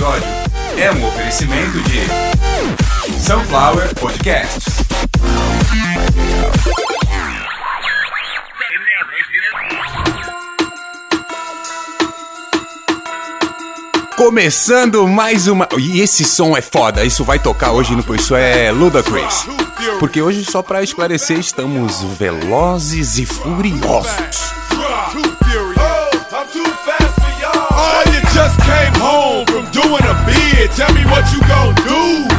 episódio é um oferecimento de Sunflower Podcasts. Começando mais uma. E esse som é foda, isso vai tocar hoje no Isso é Ludacris. Porque hoje, só pra esclarecer, estamos velozes e furiosos.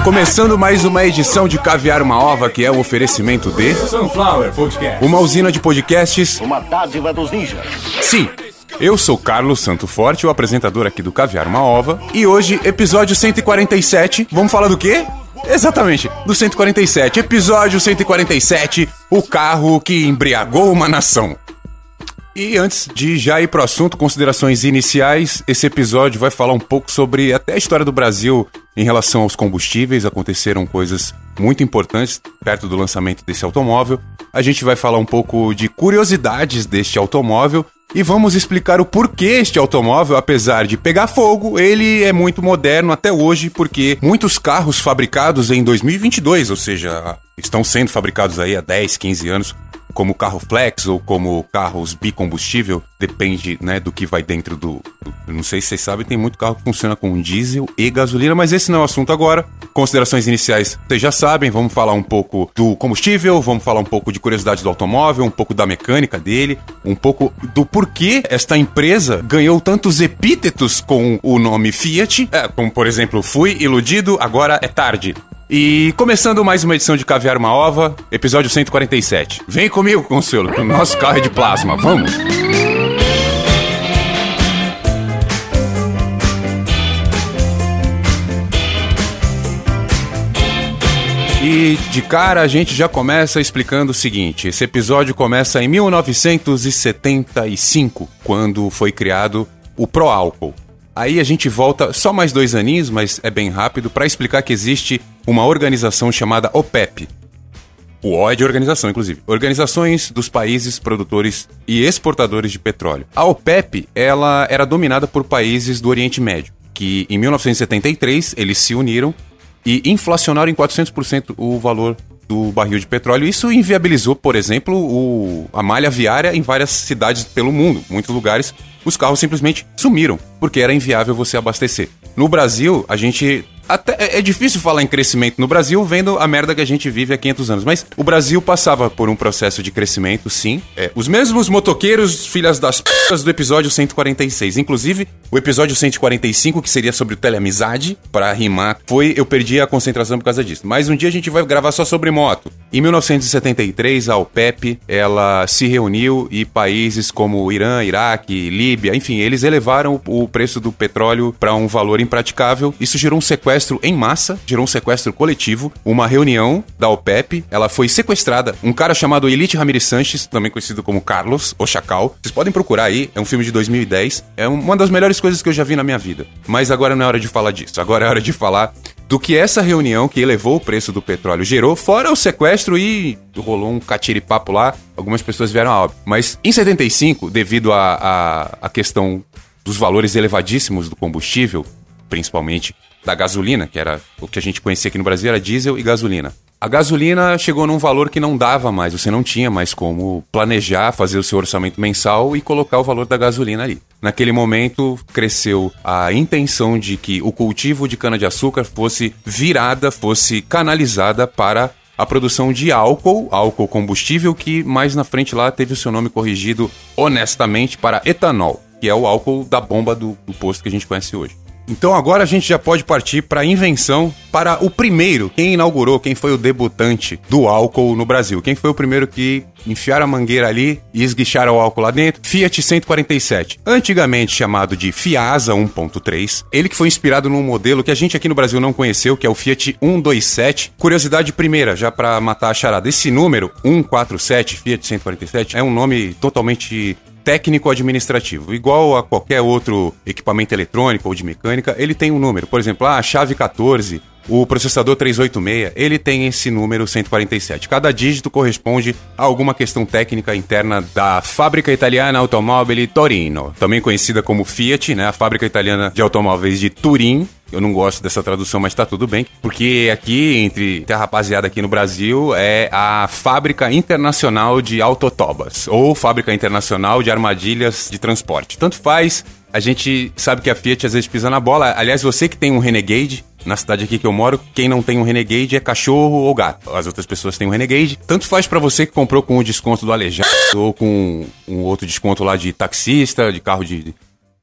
Começando mais uma edição de Caviar uma Ova, que é o oferecimento de Sunflower Podcast. uma usina de podcasts. Uma dádiva dos ninjas. Sim, eu sou Carlos Santo Forte, o apresentador aqui do Caviar uma Ova. E hoje, episódio 147. Vamos falar do quê? Exatamente, do 147. Episódio 147, o carro que embriagou uma nação. E antes de já ir pro assunto, considerações iniciais, esse episódio vai falar um pouco sobre até a história do Brasil em relação aos combustíveis. Aconteceram coisas muito importantes perto do lançamento desse automóvel. A gente vai falar um pouco de curiosidades deste automóvel e vamos explicar o porquê este automóvel, apesar de pegar fogo, ele é muito moderno até hoje, porque muitos carros fabricados em 2022, ou seja, estão sendo fabricados aí há 10, 15 anos, como carro flex ou como carros bicombustível, depende né, do que vai dentro do, Não sei se vocês sabem, tem muito carro que funciona com diesel e gasolina, mas esse não é o assunto agora. Considerações iniciais, vocês já sabem, vamos falar um pouco do combustível, vamos falar um pouco de curiosidades do automóvel, um pouco da mecânica dele, um pouco do porquê esta empresa ganhou tantos epítetos com o nome Fiat, é, como por exemplo, fui iludido, agora é tarde. E começando mais uma edição de Caviar uma Ova, episódio 147. Vem comigo, Consuelo, o nosso carro é de plasma, vamos! E de cara a gente já começa explicando o seguinte: esse episódio começa em 1975, quando foi criado o Proálcool. Aí a gente volta só mais dois aninhos, mas é bem rápido, para explicar que existe uma organização chamada OPEP. O O é de organização, inclusive. Organizações dos países produtores e exportadores de petróleo. A OPEP, ela era dominada por países do Oriente Médio, que em 1973 eles se uniram e inflacionaram em 400% o valor do barril de petróleo. Isso inviabilizou, por exemplo, o- a malha viária em várias cidades pelo mundo. Muitos lugares os carros simplesmente sumiram, porque era inviável você abastecer. No Brasil, a gente até é é difícil falar em crescimento no Brasil vendo a merda que a gente vive há 500 anos, mas o Brasil passava por um processo de crescimento, sim. É, os mesmos motoqueiros, filhas das p*** do episódio 146. Inclusive, o episódio 145, que seria sobre o teleamizade, para rimar, foi eu perdi a concentração por causa disso. Mas um dia a gente vai gravar só sobre moto. Em 1973, a OPEP, ela se reuniu e países como Irã, Iraque, Líbia, enfim, eles elevaram o preço do petróleo para um valor impraticável. Isso gerou um sequestro em massa, gerou um sequestro coletivo. Uma reunião da OPEP, ela foi sequestrada. Um cara chamado Elite Ramirez Sanches, também conhecido como Carlos, o Chacal. Vocês podem procurar aí, é um filme de 2010. É uma das melhores coisas que eu já vi na minha vida. Mas agora não é hora de falar disso. Agora é hora de falar do que essa reunião que elevou o preço do petróleo gerou, fora o sequestro e rolou um catiripapo lá, algumas pessoas vieram a óbito. Mas em 75, devido à a, a, questão dos valores elevadíssimos do combustível, principalmente da gasolina, que era o que a gente conhecia aqui no Brasil, era diesel e gasolina. A gasolina chegou num valor que não dava mais, você não tinha mais como planejar, fazer o seu orçamento mensal e colocar o valor da gasolina ali. Naquele momento, cresceu a intenção de que o cultivo de cana-de-açúcar fosse virada, fosse canalizada para a produção de álcool, álcool combustível, que mais na frente lá teve o seu nome corrigido honestamente para etanol, que é o álcool da bomba do, do posto que a gente conhece hoje. Então agora a gente já pode partir para a invenção, para o primeiro, quem inaugurou, quem foi o debutante do álcool no Brasil. Quem foi o primeiro que enfiaram a mangueira ali e esguicharam o álcool lá dentro? Fiat 147. Antigamente chamado de Fiasa 1.3. Ele que foi inspirado num modelo que a gente aqui no Brasil não conheceu, que é o Fiat 127. Curiosidade primeira, já para matar a charada. Esse número, 147, Fiat 147, é um nome totalmente técnico-administrativo. Igual a qualquer outro equipamento eletrônico ou de mecânica, ele tem um número. Por exemplo, ah, a chave 14 o processador 386, ele tem esse número 147. Cada dígito corresponde a alguma questão técnica interna da fábrica italiana Automobili Torino, também conhecida como Fiat, né, a fábrica italiana de automóveis de Turim, eu não gosto dessa tradução, mas tá tudo bem. Porque aqui, entre a rapaziada aqui no Brasil, é a Fábrica Internacional de Autotobas. Ou Fábrica Internacional de Armadilhas de Transporte. Tanto faz, a gente sabe que a Fiat às vezes pisa na bola. Aliás, você que tem um Renegade, na cidade aqui que eu moro, quem não tem um Renegade é cachorro ou gato. As outras pessoas têm um Renegade. Tanto faz para você que comprou com o desconto do Aleijado ou com um outro desconto lá de taxista, de carro de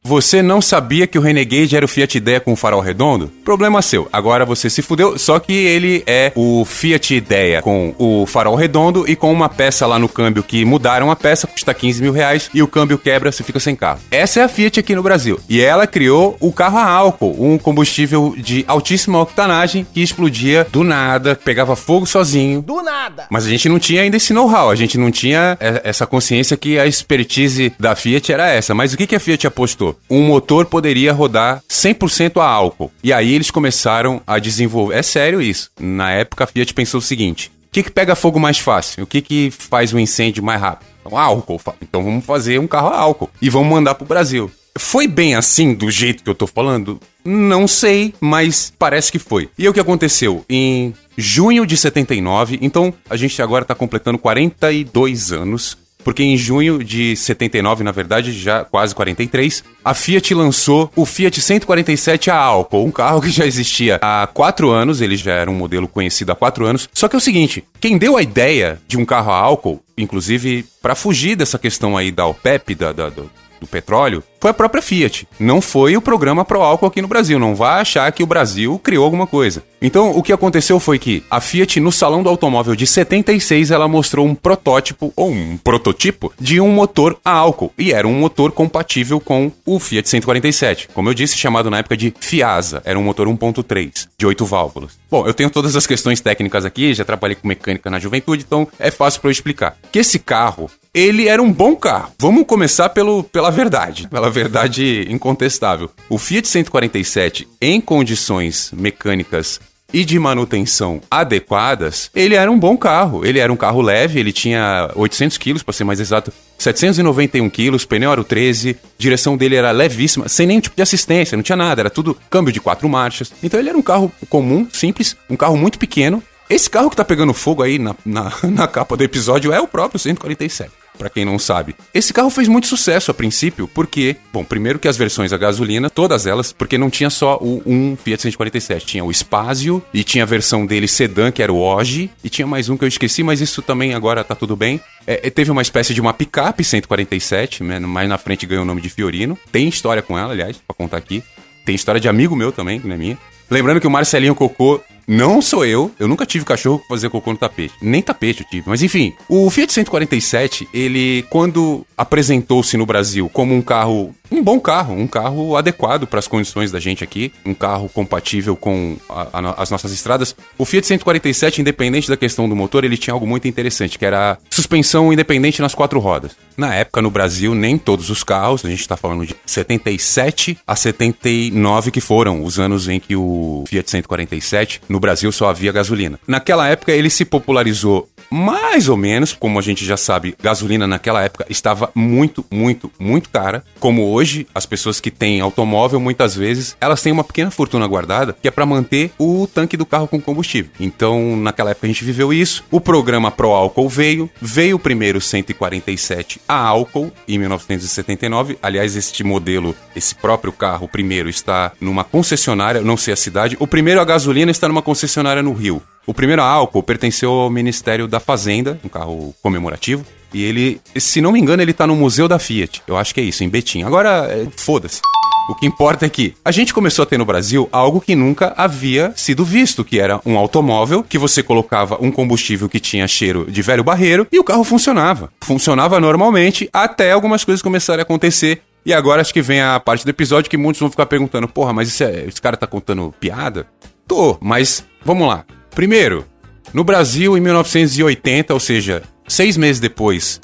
você não sabia que o Renegade era o Fiat Idea com farol redondo? Problema seu. Agora você se fudeu, só que ele é o Fiat Idea com o farol redondo e com uma peça lá no câmbio que mudaram a peça, custa 15 mil reais e o câmbio quebra, você fica sem carro. Essa é a Fiat aqui no Brasil. E ela criou o carro a álcool, um combustível de altíssima octanagem que explodia do nada, pegava fogo sozinho. Do nada! Mas a gente não tinha ainda esse know-how, a gente não tinha essa consciência que a expertise da Fiat era essa. Mas o que a Fiat apostou? Um motor poderia rodar 100% a álcool. E aí eles começaram a desenvolver. É sério isso. Na época a Fiat pensou o seguinte: o que, que pega fogo mais fácil? O que, que faz um incêndio mais rápido? Então, álcool. Então vamos fazer um carro a álcool e vamos mandar pro Brasil. Foi bem assim, do jeito que eu tô falando? Não sei, mas parece que foi. E o que aconteceu? Em junho de 79, então a gente agora tá completando 42 anos porque em junho de 79, na verdade, já quase 43, a Fiat lançou o Fiat 147 a álcool, um carro que já existia há quatro anos, ele já era um modelo conhecido há quatro anos. Só que é o seguinte, quem deu a ideia de um carro a álcool, inclusive para fugir dessa questão aí da OPEP, da, da, do, do petróleo, foi a própria Fiat. Não foi o programa Pro Álcool aqui no Brasil. Não vá achar que o Brasil criou alguma coisa. Então, o que aconteceu foi que a Fiat, no Salão do Automóvel de 76, ela mostrou um protótipo, ou um prototipo, de um motor a álcool. E era um motor compatível com o Fiat 147. Como eu disse, chamado na época de Fiasa. Era um motor 1.3, de 8 válvulas. Bom, eu tenho todas as questões técnicas aqui, já trabalhei com mecânica na juventude, então é fácil para eu explicar. Que esse carro, ele era um bom carro. Vamos começar pelo, pela verdade. Pela verdade incontestável. O Fiat 147, em condições mecânicas e de manutenção adequadas, ele era um bom carro. Ele era um carro leve, ele tinha 800 quilos, para ser mais exato, 791 quilos, pneu aro 13, direção dele era levíssima, sem nenhum tipo de assistência, não tinha nada, era tudo câmbio de quatro marchas. Então ele era um carro comum, simples, um carro muito pequeno. Esse carro que tá pegando fogo aí na, na, na capa do episódio é o próprio 147 para quem não sabe. Esse carro fez muito sucesso a princípio, porque, bom, primeiro que as versões a gasolina, todas elas, porque não tinha só o um Fiat 147, tinha o Spazio e tinha a versão dele sedã, que era o Oji, e tinha mais um que eu esqueci, mas isso também agora tá tudo bem. É, teve uma espécie de uma picape 147, né, mais na frente ganhou o nome de Fiorino. Tem história com ela, aliás, pra contar aqui. Tem história de amigo meu também, que não é minha. Lembrando que o Marcelinho Cocô não sou eu, eu nunca tive cachorro pra fazer cocô no tapete. Nem tapete eu tive. Mas enfim, o Fiat 147, ele, quando apresentou-se no Brasil como um carro, um bom carro, um carro adequado para as condições da gente aqui, um carro compatível com a, a, as nossas estradas, o Fiat 147, independente da questão do motor, ele tinha algo muito interessante, que era suspensão independente nas quatro rodas. Na época, no Brasil, nem todos os carros, a gente está falando de 77 a 79, que foram os anos em que o Fiat 147, no no Brasil só havia gasolina. Naquela época ele se popularizou mais ou menos, como a gente já sabe, gasolina naquela época estava muito, muito, muito cara. Como hoje, as pessoas que têm automóvel, muitas vezes, elas têm uma pequena fortuna guardada que é para manter o tanque do carro com combustível. Então, naquela época a gente viveu isso. O programa Pro Álcool veio, veio o primeiro 147 a álcool em 1979. Aliás, este modelo, esse próprio carro, o primeiro, está numa concessionária, não sei a cidade. O primeiro a gasolina está numa concessionária no Rio. O primeiro álcool pertenceu ao Ministério da Fazenda, um carro comemorativo. E ele, se não me engano, ele tá no Museu da Fiat. Eu acho que é isso, em Betim. Agora, é, foda-se. O que importa é que a gente começou a ter no Brasil algo que nunca havia sido visto, que era um automóvel que você colocava um combustível que tinha cheiro de velho barreiro e o carro funcionava. Funcionava normalmente até algumas coisas começarem a acontecer. E agora acho que vem a parte do episódio que muitos vão ficar perguntando: porra, mas é, esse cara tá contando piada? Tô, mas vamos lá. Primeiro, no Brasil, em 1980, ou seja, seis meses depois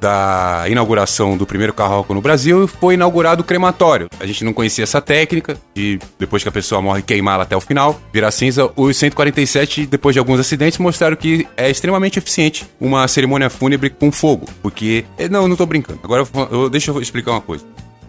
da inauguração do primeiro carro álcool no Brasil, foi inaugurado o crematório. A gente não conhecia essa técnica e depois que a pessoa morre, queimá-la até o final, virar cinza. Os 147, depois de alguns acidentes, mostraram que é extremamente eficiente uma cerimônia fúnebre com fogo. Porque. Eh, não, não tô brincando. Agora eu, deixa eu explicar uma coisa.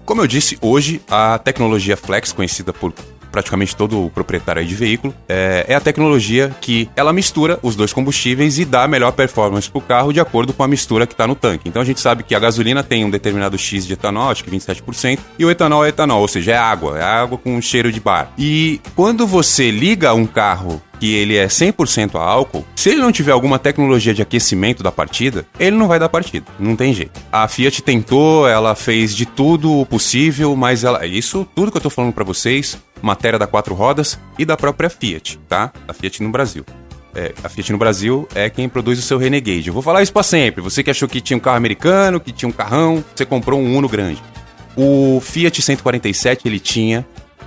Como eu disse, hoje a tecnologia Flex, conhecida por praticamente todo proprietário de veículo, é, é, a tecnologia que ela mistura os dois combustíveis e dá a melhor performance para o carro de acordo com a mistura que está no tanque. Então a gente sabe que a gasolina tem um determinado X de etanol, acho que 27%, e o etanol é etanol, ou seja, é água, é água com cheiro de bar. E quando você liga um carro que ele é 100% a álcool, se ele não tiver alguma tecnologia de aquecimento da partida, ele não vai dar partida. Não tem jeito. A Fiat tentou, ela fez de tudo o possível, mas ela, isso tudo que eu tô falando para vocês, matéria da quatro rodas e da própria Fiat, tá? A Fiat no Brasil. É, a Fiat no Brasil é quem produz o seu Renegade. Eu vou falar isso para sempre. Você que achou que tinha um carro americano, que tinha um carrão, você comprou um Uno grande. O Fiat 147 ele tinha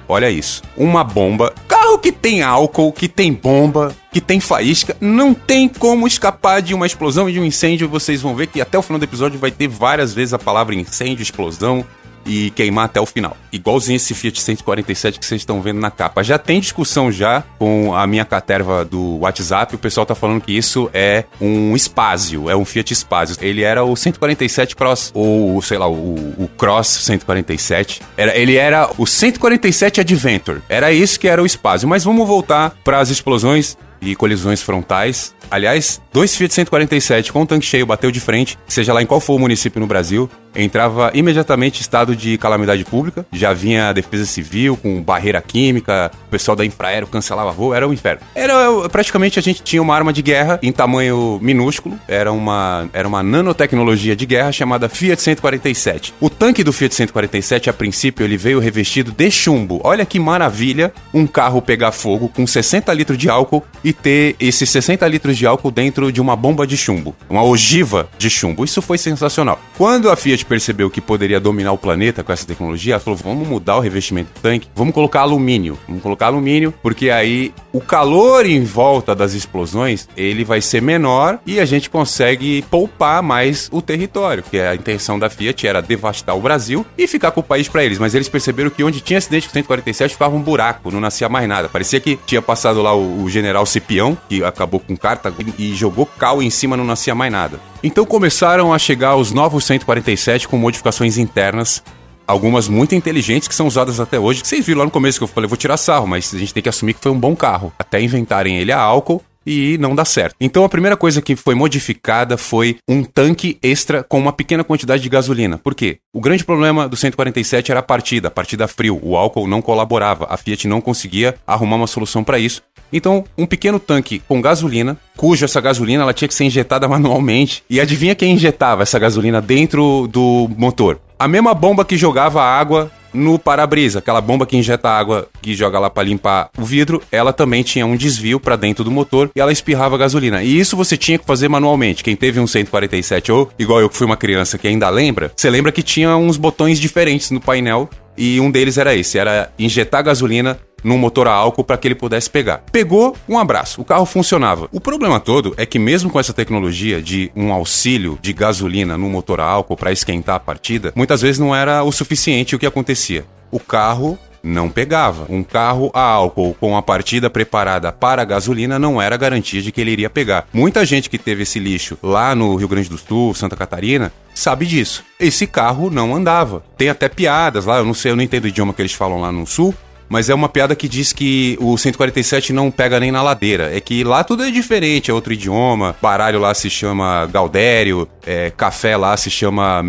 Olha isso. Uma bomba. Carro que tem álcool, que tem bomba, que tem faísca, não tem como escapar de uma explosão e de um incêndio. Vocês vão ver que até o final do episódio vai ter várias vezes a palavra incêndio, explosão, e queimar até o final. Igualzinho esse Fiat 147 que vocês estão vendo na capa. Já tem discussão já com a minha caterva do WhatsApp, o pessoal tá falando que isso é um Spazio, é um Fiat Spazio. Ele era o 147 Cross, ou sei lá, o, o Cross 147. Era, ele era o 147 Adventure. Era isso que era o Spazio. Mas vamos voltar para as explosões e colisões frontais. Aliás, dois Fiat 147 com tanque cheio bateu de frente, seja lá em qual for o município no Brasil, entrava imediatamente em estado de calamidade pública. Já vinha a defesa civil com barreira química, o pessoal da Infraero cancelava rua, era um inferno. Era praticamente a gente tinha uma arma de guerra em tamanho minúsculo, era uma era uma nanotecnologia de guerra chamada Fiat 147. O tanque do Fiat 147 a princípio ele veio revestido de chumbo. Olha que maravilha, um carro pegar fogo com 60 litros de álcool e ter esses 60 litros de álcool dentro de uma bomba de chumbo, uma ogiva de chumbo. Isso foi sensacional. Quando a Fiat percebeu que poderia dominar o planeta com essa tecnologia, ela falou: vamos mudar o revestimento do tanque, vamos colocar alumínio. Vamos colocar alumínio, porque aí o calor em volta das explosões ele vai ser menor e a gente consegue poupar mais o território. Que a intenção da Fiat era devastar o Brasil e ficar com o país para eles. Mas eles perceberam que onde tinha acidente com 147 ficava um buraco, não nascia mais nada. Parecia que tinha passado lá o, o general Cipião, que acabou com carta e jogou cal em cima, não nascia mais nada. Então começaram a chegar os novos 147 com modificações internas, algumas muito inteligentes que são usadas até hoje. Vocês viram lá no começo que eu falei, vou tirar sarro, mas a gente tem que assumir que foi um bom carro. Até inventarem ele a álcool e não dá certo. Então a primeira coisa que foi modificada foi um tanque extra com uma pequena quantidade de gasolina. Por quê? O grande problema do 147 era a partida, a partida frio. O álcool não colaborava, a Fiat não conseguia arrumar uma solução para isso. Então, um pequeno tanque com gasolina, cuja essa gasolina ela tinha que ser injetada manualmente. E adivinha quem injetava essa gasolina dentro do motor? A mesma bomba que jogava água no para-brisa, aquela bomba que injeta água que joga lá para limpar o vidro, ela também tinha um desvio para dentro do motor e ela espirrava gasolina. E isso você tinha que fazer manualmente. Quem teve um 147 ou igual eu que fui uma criança que ainda lembra, você lembra que tinha uns botões diferentes no painel e um deles era esse, era injetar gasolina num motor a álcool para que ele pudesse pegar. Pegou, um abraço, o carro funcionava. O problema todo é que mesmo com essa tecnologia de um auxílio de gasolina no motor a álcool para esquentar a partida, muitas vezes não era o suficiente o que acontecia. O carro não pegava. Um carro a álcool com a partida preparada para gasolina não era garantia de que ele iria pegar. Muita gente que teve esse lixo lá no Rio Grande do Sul, Santa Catarina, sabe disso. Esse carro não andava. Tem até piadas lá, eu não sei, eu não entendo o idioma que eles falam lá no sul, mas é uma piada que diz que o 147 não pega nem na ladeira. É que lá tudo é diferente, é outro idioma. Baralho lá se chama Galdério, é, café lá se chama.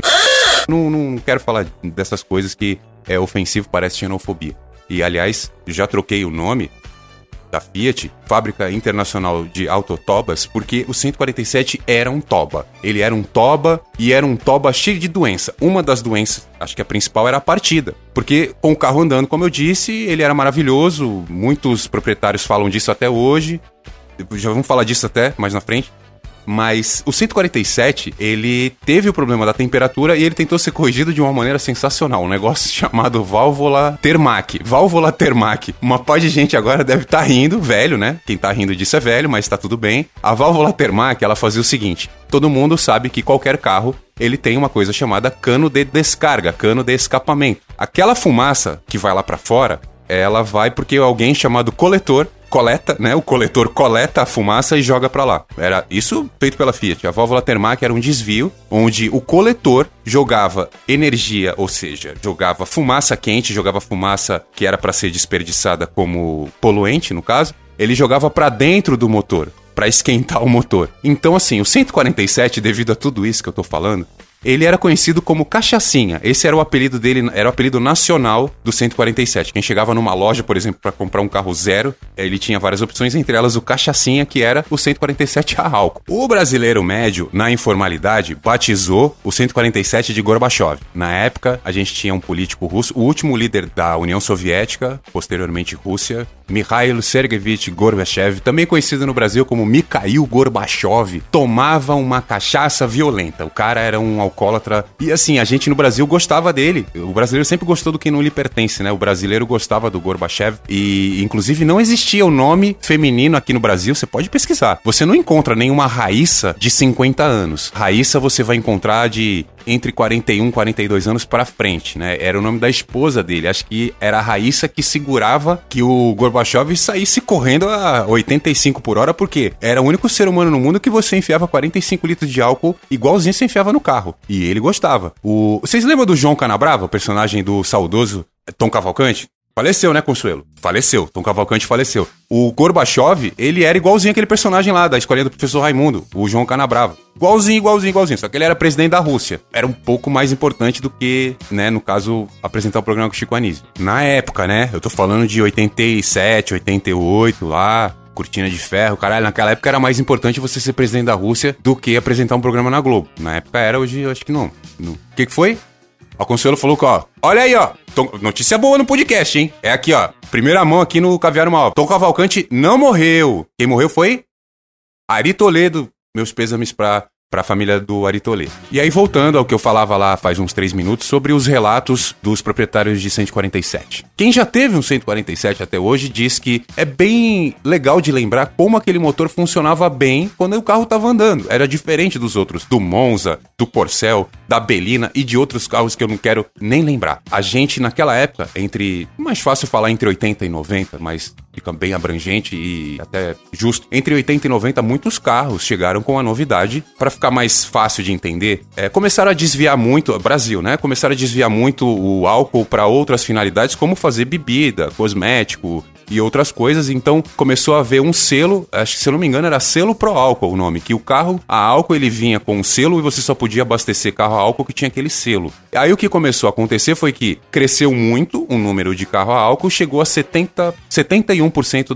Não, não quero falar dessas coisas que é ofensivo, parece xenofobia. E aliás, já troquei o nome da Fiat, fábrica internacional de autotobas, porque o 147 era um toba. Ele era um toba e era um toba cheio de doença. Uma das doenças, acho que a principal era a partida, porque com o carro andando, como eu disse, ele era maravilhoso. Muitos proprietários falam disso até hoje. Já vamos falar disso até mais na frente. Mas o 147, ele teve o problema da temperatura e ele tentou ser corrigido de uma maneira sensacional. Um negócio chamado válvula Termac. Válvula Termac. Uma pá de gente agora deve estar tá rindo, velho, né? Quem tá rindo disso é velho, mas tá tudo bem. A válvula Termac, ela fazia o seguinte: todo mundo sabe que qualquer carro ele tem uma coisa chamada cano de descarga, cano de escapamento. Aquela fumaça que vai lá para fora, ela vai porque alguém chamado coletor coleta, né? O coletor coleta a fumaça e joga para lá. Era isso feito pela Fiat. A válvula Termac era um desvio onde o coletor jogava energia, ou seja, jogava fumaça quente, jogava fumaça que era para ser desperdiçada como poluente, no caso, ele jogava para dentro do motor para esquentar o motor. Então, assim, o 147, devido a tudo isso que eu tô falando, ele era conhecido como Cachaçinha. Esse era o apelido dele, era o apelido nacional do 147. Quem chegava numa loja, por exemplo, para comprar um carro zero, ele tinha várias opções, entre elas o Cachaçinha, que era o 147 a álcool. O brasileiro médio, na informalidade, batizou o 147 de Gorbachev. Na época, a gente tinha um político russo, o último líder da União Soviética, posteriormente Rússia, Mikhail Sergeyevich Gorbachev, também conhecido no Brasil como Mikhail Gorbachev, tomava uma cachaça violenta. O cara era um alcoólatra. E assim, a gente no Brasil gostava dele. O brasileiro sempre gostou do que não lhe pertence, né? O brasileiro gostava do Gorbachev. E, inclusive, não existia o nome feminino aqui no Brasil. Você pode pesquisar. Você não encontra nenhuma Raíssa de 50 anos. Raíssa você vai encontrar de entre 41 e 42 anos para frente, né? Era o nome da esposa dele. Acho que era a Raíssa que segurava que o Gorbachev saísse correndo a 85 por hora, porque era o único ser humano no mundo que você enfiava 45 litros de álcool igualzinho você enfiava no carro. E ele gostava. O... Vocês lembram do João Canabrava, personagem do saudoso Tom Cavalcante? Faleceu, né, Consuelo? Faleceu. Tom Cavalcante faleceu. O Gorbachev, ele era igualzinho aquele personagem lá da escolinha do professor Raimundo, o João Canabrava. Igualzinho, igualzinho, igualzinho. Só que ele era presidente da Rússia. Era um pouco mais importante do que, né, no caso, apresentar o programa com o Chico Anísio. Na época, né, eu tô falando de 87, 88 lá, cortina de ferro, caralho. Naquela época era mais importante você ser presidente da Rússia do que apresentar um programa na Globo. Na época era, hoje eu acho que não. O que, que foi? O Consuelo falou que, ó, olha aí, ó. Notícia boa no podcast, hein? É aqui, ó. Primeira mão aqui no Caviar Mal. Tom Cavalcante não morreu. Quem morreu foi Ari Toledo. Meus pêsames pra para a família do Aritolê. E aí, voltando ao que eu falava lá faz uns três minutos sobre os relatos dos proprietários de 147. Quem já teve um 147 até hoje diz que é bem legal de lembrar como aquele motor funcionava bem quando o carro estava andando. Era diferente dos outros, do Monza, do Porcel, da Belina e de outros carros que eu não quero nem lembrar. A gente, naquela época, entre. Mais fácil falar entre 80 e 90, mas fica bem abrangente e até justo. Entre 80 e 90, muitos carros chegaram com a novidade para ficar mais fácil de entender. É, começaram a desviar muito, Brasil, né? Começaram a desviar muito o álcool para outras finalidades, como fazer bebida, cosmético, e outras coisas. Então começou a haver um selo, acho que se eu não me engano era selo pro álcool o nome, que o carro a álcool ele vinha com um selo e você só podia abastecer carro a álcool que tinha aquele selo. Aí o que começou a acontecer foi que cresceu muito o número de carro a álcool, chegou a 70, 71%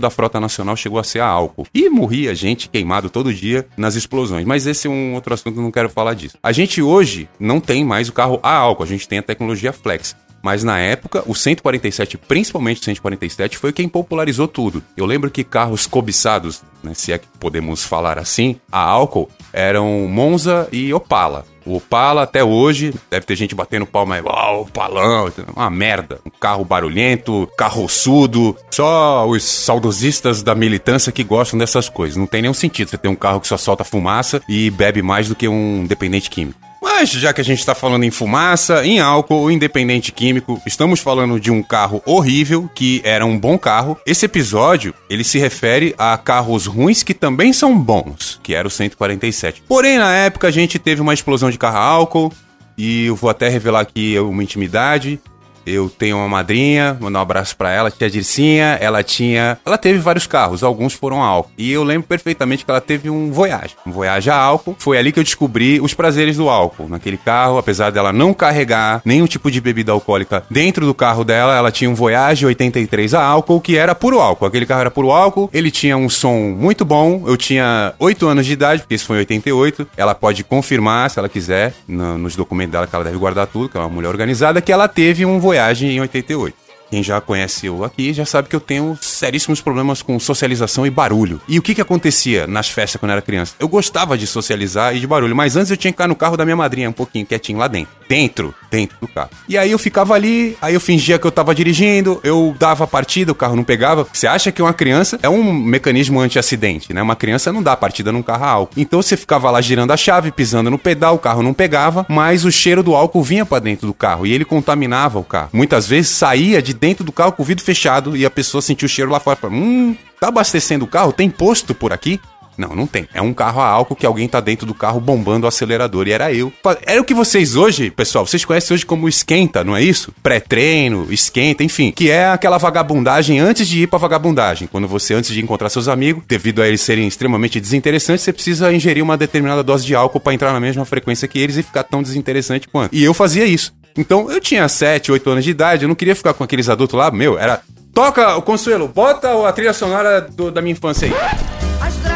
da frota nacional chegou a ser a álcool. E morria gente queimado todo dia nas explosões. Mas esse é um outro assunto, não quero falar disso. A gente hoje não tem mais o carro a álcool, a gente tem a tecnologia flex. Mas na época, o 147, principalmente o 147, foi quem popularizou tudo. Eu lembro que carros cobiçados, né, se é que podemos falar assim, a álcool, eram Monza e Opala. O Opala até hoje, deve ter gente batendo palma aí, oh, Opalão, uma merda. Um carro barulhento, carroçudo. Só os saudosistas da militância que gostam dessas coisas. Não tem nenhum sentido você ter um carro que só solta fumaça e bebe mais do que um dependente químico. Mas já que a gente está falando em fumaça, em álcool, independente químico, estamos falando de um carro horrível que era um bom carro. Esse episódio ele se refere a carros ruins que também são bons, que era o 147. Porém, na época a gente teve uma explosão de carro álcool e eu vou até revelar aqui uma intimidade. Eu tenho uma madrinha, mandar um abraço para ela, tia Dircinha. Ela tinha. Ela teve vários carros, alguns foram álcool. E eu lembro perfeitamente que ela teve um Voyage. Um Voyage a álcool. Foi ali que eu descobri os prazeres do álcool. Naquele carro, apesar dela não carregar nenhum tipo de bebida alcoólica dentro do carro dela, ela tinha um Voyage 83 a álcool, que era puro álcool. Aquele carro era puro álcool. Ele tinha um som muito bom. Eu tinha 8 anos de idade, porque isso foi em 88. Ela pode confirmar, se ela quiser, no, nos documentos dela, que ela deve guardar tudo, que é uma mulher organizada, que ela teve um Voyage em 88. Quem já conhece eu aqui já sabe que eu tenho seríssimos problemas com socialização e barulho. E o que que acontecia nas festas quando eu era criança? Eu gostava de socializar e de barulho, mas antes eu tinha que ficar no carro da minha madrinha um pouquinho quietinho lá dentro. Dentro, dentro do carro. E aí eu ficava ali, aí eu fingia que eu tava dirigindo, eu dava a partida, o carro não pegava. Você acha que uma criança é um mecanismo anti-acidente, né? Uma criança não dá partida num carro a álcool. Então você ficava lá girando a chave, pisando no pedal, o carro não pegava, mas o cheiro do álcool vinha para dentro do carro e ele contaminava o carro. Muitas vezes saía de dentro do carro com o vidro fechado e a pessoa sentia o cheiro lá fora. Hum, tá abastecendo o carro? Tem posto por aqui? Não, não tem. É um carro a álcool que alguém tá dentro do carro bombando o acelerador. E era eu. Era o que vocês hoje, pessoal, vocês conhecem hoje como esquenta, não é isso? Pré-treino, esquenta, enfim. Que é aquela vagabundagem antes de ir pra vagabundagem. Quando você, antes de encontrar seus amigos, devido a eles serem extremamente desinteressantes, você precisa ingerir uma determinada dose de álcool para entrar na mesma frequência que eles e ficar tão desinteressante quanto. E eu fazia isso. Então, eu tinha 7, 8 anos de idade, eu não queria ficar com aqueles adultos lá, meu, era. Toca, o Consuelo, bota a trilha sonora do, da minha infância aí.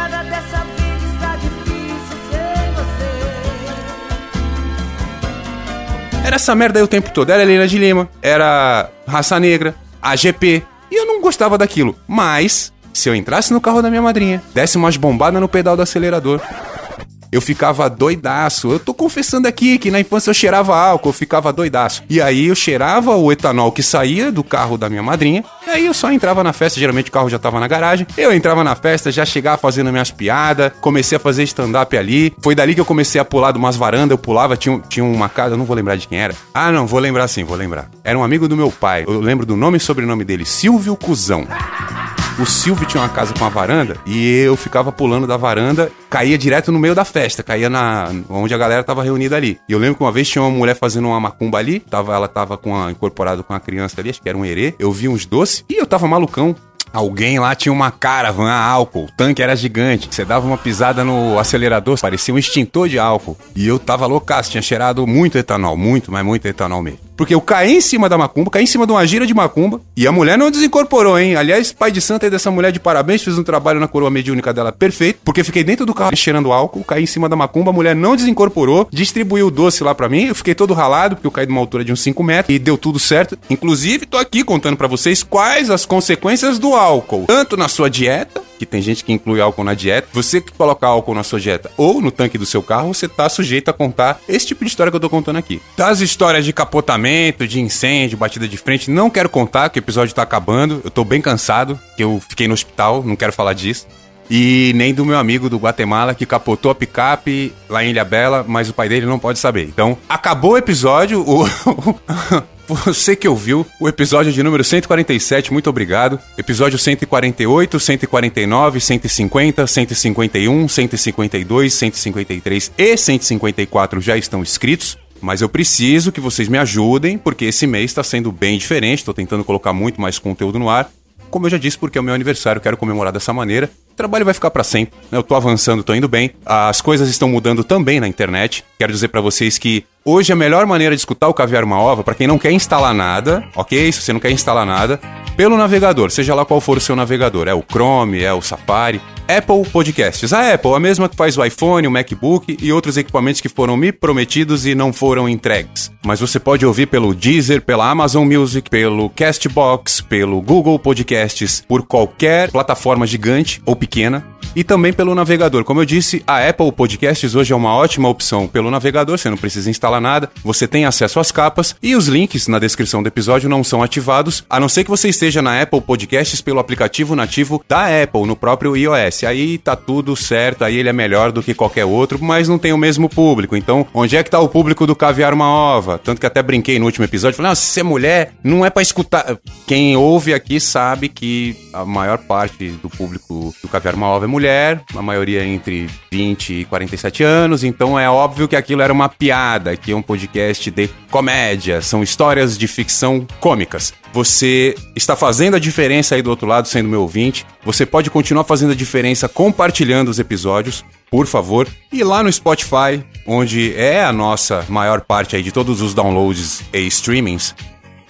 Era essa merda aí o tempo todo. Era Helena de Lima, era Raça Negra, AGP. E eu não gostava daquilo. Mas, se eu entrasse no carro da minha madrinha, desse umas bombadas no pedal do acelerador, eu ficava doidaço. Eu tô confessando aqui que na infância eu cheirava álcool, eu ficava doidaço. E aí eu cheirava o etanol que saía do carro da minha madrinha, e aí eu só entrava na festa, geralmente o carro já tava na garagem. Eu entrava na festa, já chegava fazendo minhas piadas, comecei a fazer stand-up ali. Foi dali que eu comecei a pular de umas varandas, eu pulava, tinha, tinha uma casa, não vou lembrar de quem era. Ah, não, vou lembrar sim, vou lembrar. Era um amigo do meu pai, eu lembro do nome e sobrenome dele, Silvio Cusão. O Silvio tinha uma casa com uma varanda e eu ficava pulando da varanda, caía direto no meio da festa, caía na onde a galera tava reunida ali. E eu lembro que uma vez tinha uma mulher fazendo uma macumba ali, tava, ela tava com a, incorporado com a criança ali, acho que era um herê. Eu vi uns doces e eu tava malucão. Alguém lá tinha uma caravan a álcool, o tanque era gigante. Você dava uma pisada no acelerador, parecia um extintor de álcool. E eu tava loucaço, tinha cheirado muito etanol, muito, mas muito etanol mesmo. Porque eu caí em cima da macumba, caí em cima de uma gira de macumba, e a mulher não desincorporou, hein? Aliás, pai de santa aí dessa mulher de parabéns, fiz um trabalho na coroa mediúnica dela perfeito, porque fiquei dentro do carro cheirando álcool, caí em cima da macumba, a mulher não desincorporou, distribuiu o doce lá para mim, eu fiquei todo ralado, porque eu caí de uma altura de uns 5 metros, e deu tudo certo. Inclusive, tô aqui contando para vocês quais as consequências do álcool, tanto na sua dieta, que tem gente que inclui álcool na dieta. Você que coloca álcool na sua dieta ou no tanque do seu carro, você tá sujeito a contar esse tipo de história que eu tô contando aqui. Das histórias de capotamento, de incêndio, batida de frente, não quero contar, que o episódio tá acabando. Eu tô bem cansado, que eu fiquei no hospital, não quero falar disso. E nem do meu amigo do Guatemala que capotou a picape lá em Ilha Bela, mas o pai dele não pode saber. Então, acabou o episódio. O... Você que ouviu o episódio de número 147, muito obrigado. Episódio 148, 149, 150, 151, 152, 153 e 154 já estão escritos. Mas eu preciso que vocês me ajudem, porque esse mês está sendo bem diferente. Estou tentando colocar muito mais conteúdo no ar. Como eu já disse, porque é o meu aniversário, quero comemorar dessa maneira. O trabalho vai ficar para sempre. Né? Eu tô avançando, tô indo bem. As coisas estão mudando também na internet. Quero dizer para vocês que hoje a melhor maneira de escutar o Caviar uma Ova, para quem não quer instalar nada, ok? Se você não quer instalar nada, pelo navegador, seja lá qual for o seu navegador, é o Chrome, é o Safari, Apple Podcasts. A Apple, a mesma que faz o iPhone, o MacBook e outros equipamentos que foram me prometidos e não foram entregues. Mas você pode ouvir pelo Deezer, pela Amazon Music, pelo Castbox, pelo Google Podcasts, por qualquer plataforma gigante ou pequena e também pelo navegador. Como eu disse, a Apple Podcasts hoje é uma ótima opção pelo navegador, você não precisa instalar nada, você tem acesso às capas e os links na descrição do episódio não são ativados, a não ser que você esteja na Apple Podcasts pelo aplicativo nativo da Apple, no próprio iOS. Aí tá tudo certo, aí ele é melhor do que qualquer outro, mas não tem o mesmo público. Então, onde é que tá o público do Caviar uma Ova? Tanto que até brinquei no último episódio, falei, se é mulher, não é para escutar. Quem ouve aqui sabe que a maior parte do público do Caviar uma Ova é mulher a maioria entre 20 e 47 anos, então é óbvio que aquilo era uma piada, que é um podcast de comédia, são histórias de ficção cômicas. Você está fazendo a diferença aí do outro lado, sendo meu ouvinte. Você pode continuar fazendo a diferença compartilhando os episódios, por favor. E lá no Spotify, onde é a nossa maior parte aí de todos os downloads e streamings,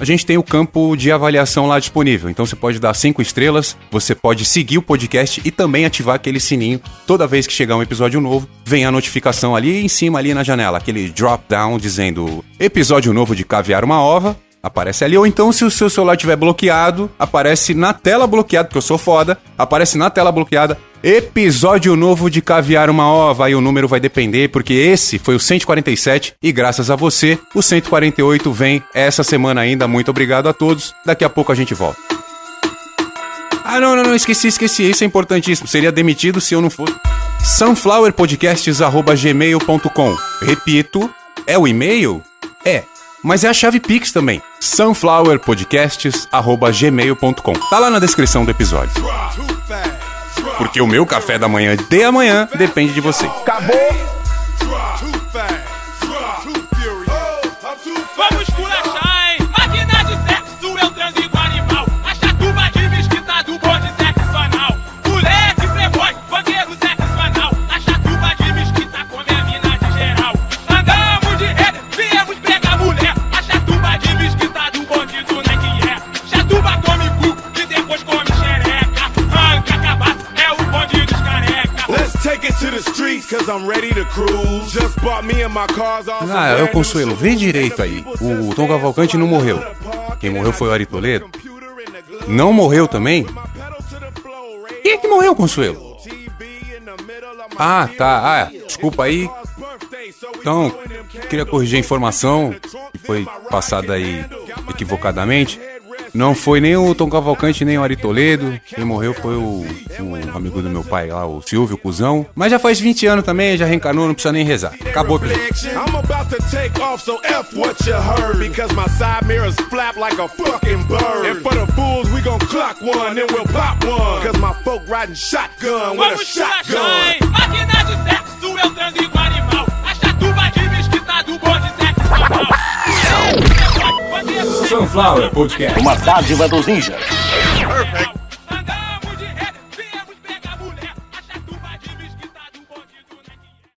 a gente tem o campo de avaliação lá disponível. Então você pode dar cinco estrelas, você pode seguir o podcast e também ativar aquele sininho. Toda vez que chegar um episódio novo, vem a notificação ali em cima, ali na janela, aquele drop down dizendo episódio novo de Caviar uma Ova. Aparece ali. Ou então, se o seu celular estiver bloqueado, aparece na tela bloqueada, porque eu sou foda, aparece na tela bloqueada. Episódio novo de Caviar uma Ova, aí o número vai depender, porque esse foi o 147 e graças a você, o 148 vem essa semana ainda. Muito obrigado a todos. Daqui a pouco a gente volta. Ah, não, não, não, esqueci, esqueci. Isso é importantíssimo. Seria demitido se eu não fosse. sunflowerpodcasts.gmail.com Repito, é o e-mail? É. Mas é a chave Pix também. sunflowerpodcasts.gmail.com Tá lá na descrição do episódio. Porque o meu café da manhã de amanhã depende de você. Acabou! Ah, é o Consuelo, vê direito aí. O Tom Cavalcante não morreu. Quem morreu foi o Ari Toledo. Não morreu também? Quem é que morreu, Consuelo? Ah, tá. Ah, desculpa aí. Então, queria corrigir a informação que foi passada aí equivocadamente. Não foi nem o Tom Cavalcante, nem o Ari Toledo. Quem morreu foi o, o amigo do meu pai lá, o Silvio, o cuzão. Mas já faz 20 anos também, já reencarnou, não precisa nem rezar. Acabou episódio. I'm about to take off, so F what you heard. Because my side mirrors flap like a fucking bird. And for the fools, we gon' clock one, then we'll pop one. Cause my folk riding shotgun with a shotgun. Máquina de sexo, eu transigo Sunflower Podcast. Uma dádiva dos ninjas. Perfect.